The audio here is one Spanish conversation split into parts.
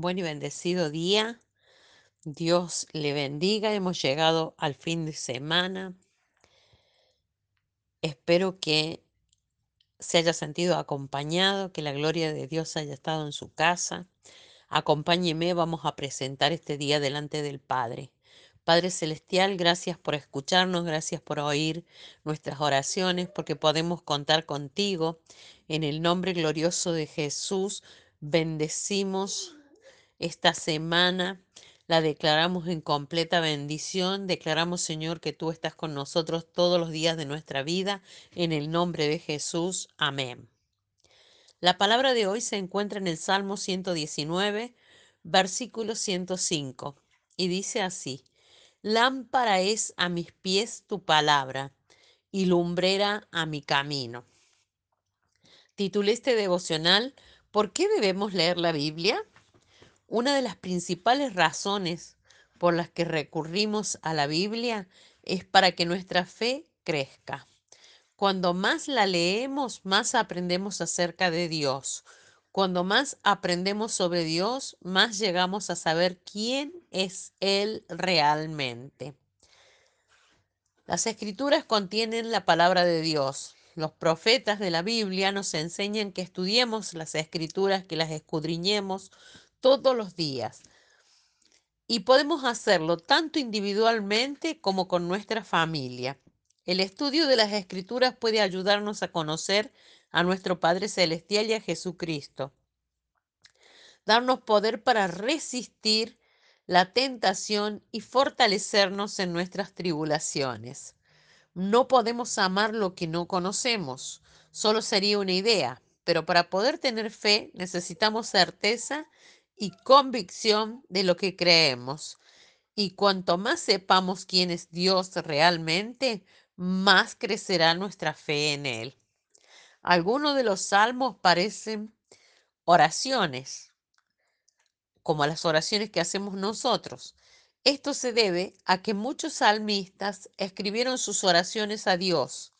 Buen y bendecido día. Dios le bendiga. Hemos llegado al fin de semana. Espero que se haya sentido acompañado, que la gloria de Dios haya estado en su casa. Acompáñeme, vamos a presentar este día delante del Padre. Padre Celestial, gracias por escucharnos, gracias por oír nuestras oraciones, porque podemos contar contigo. En el nombre glorioso de Jesús, bendecimos esta semana. La declaramos en completa bendición. Declaramos, Señor, que tú estás con nosotros todos los días de nuestra vida. En el nombre de Jesús. Amén. La palabra de hoy se encuentra en el Salmo 119, versículo 105, y dice así, Lámpara es a mis pies tu palabra y lumbrera a mi camino. Titulé este devocional, ¿por qué debemos leer la Biblia? Una de las principales razones por las que recurrimos a la Biblia es para que nuestra fe crezca. Cuando más la leemos, más aprendemos acerca de Dios. Cuando más aprendemos sobre Dios, más llegamos a saber quién es Él realmente. Las escrituras contienen la palabra de Dios. Los profetas de la Biblia nos enseñan que estudiemos las escrituras, que las escudriñemos todos los días. Y podemos hacerlo tanto individualmente como con nuestra familia. El estudio de las escrituras puede ayudarnos a conocer a nuestro Padre Celestial y a Jesucristo. Darnos poder para resistir la tentación y fortalecernos en nuestras tribulaciones. No podemos amar lo que no conocemos, solo sería una idea, pero para poder tener fe necesitamos certeza y convicción de lo que creemos. Y cuanto más sepamos quién es Dios realmente, más crecerá nuestra fe en Él. Algunos de los salmos parecen oraciones, como las oraciones que hacemos nosotros. Esto se debe a que muchos salmistas escribieron sus oraciones a Dios.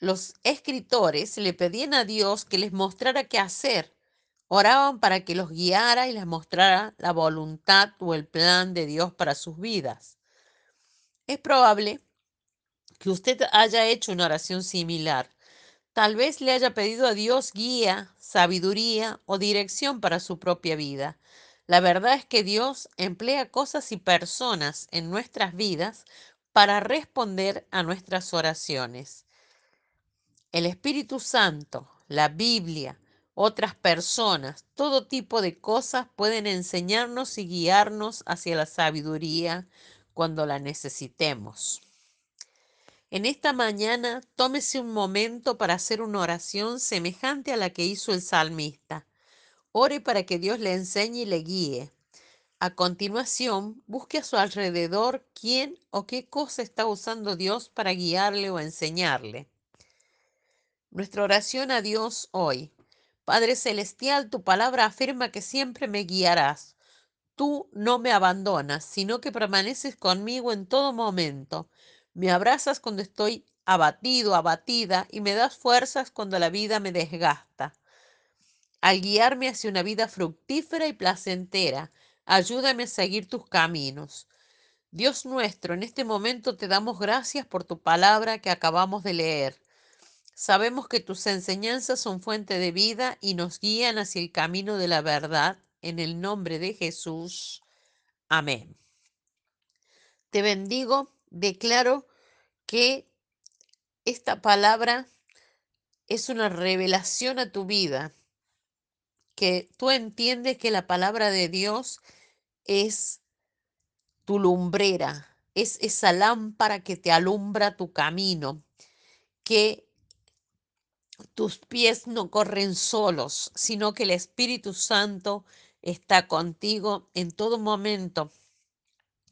Los escritores le pedían a Dios que les mostrara qué hacer Oraban para que los guiara y les mostrara la voluntad o el plan de Dios para sus vidas. Es probable que usted haya hecho una oración similar. Tal vez le haya pedido a Dios guía, sabiduría o dirección para su propia vida. La verdad es que Dios emplea cosas y personas en nuestras vidas para responder a nuestras oraciones. El Espíritu Santo, la Biblia, otras personas, todo tipo de cosas pueden enseñarnos y guiarnos hacia la sabiduría cuando la necesitemos. En esta mañana tómese un momento para hacer una oración semejante a la que hizo el salmista. Ore para que Dios le enseñe y le guíe. A continuación, busque a su alrededor quién o qué cosa está usando Dios para guiarle o enseñarle. Nuestra oración a Dios hoy. Padre Celestial, tu palabra afirma que siempre me guiarás. Tú no me abandonas, sino que permaneces conmigo en todo momento. Me abrazas cuando estoy abatido, abatida, y me das fuerzas cuando la vida me desgasta. Al guiarme hacia una vida fructífera y placentera, ayúdame a seguir tus caminos. Dios nuestro, en este momento te damos gracias por tu palabra que acabamos de leer. Sabemos que tus enseñanzas son fuente de vida y nos guían hacia el camino de la verdad. En el nombre de Jesús. Amén. Te bendigo, declaro que esta palabra es una revelación a tu vida, que tú entiendes que la palabra de Dios es tu lumbrera, es esa lámpara que te alumbra tu camino, que tus pies no corren solos, sino que el Espíritu Santo está contigo en todo momento,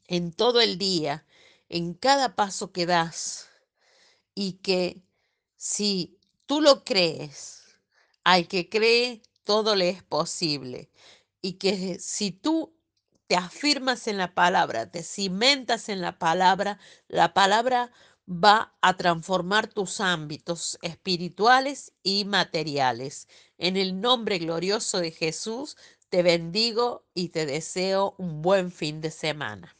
en todo el día, en cada paso que das. Y que si tú lo crees, al que cree, todo le es posible. Y que si tú te afirmas en la palabra, te cimentas en la palabra, la palabra va a transformar tus ámbitos espirituales y materiales. En el nombre glorioso de Jesús, te bendigo y te deseo un buen fin de semana.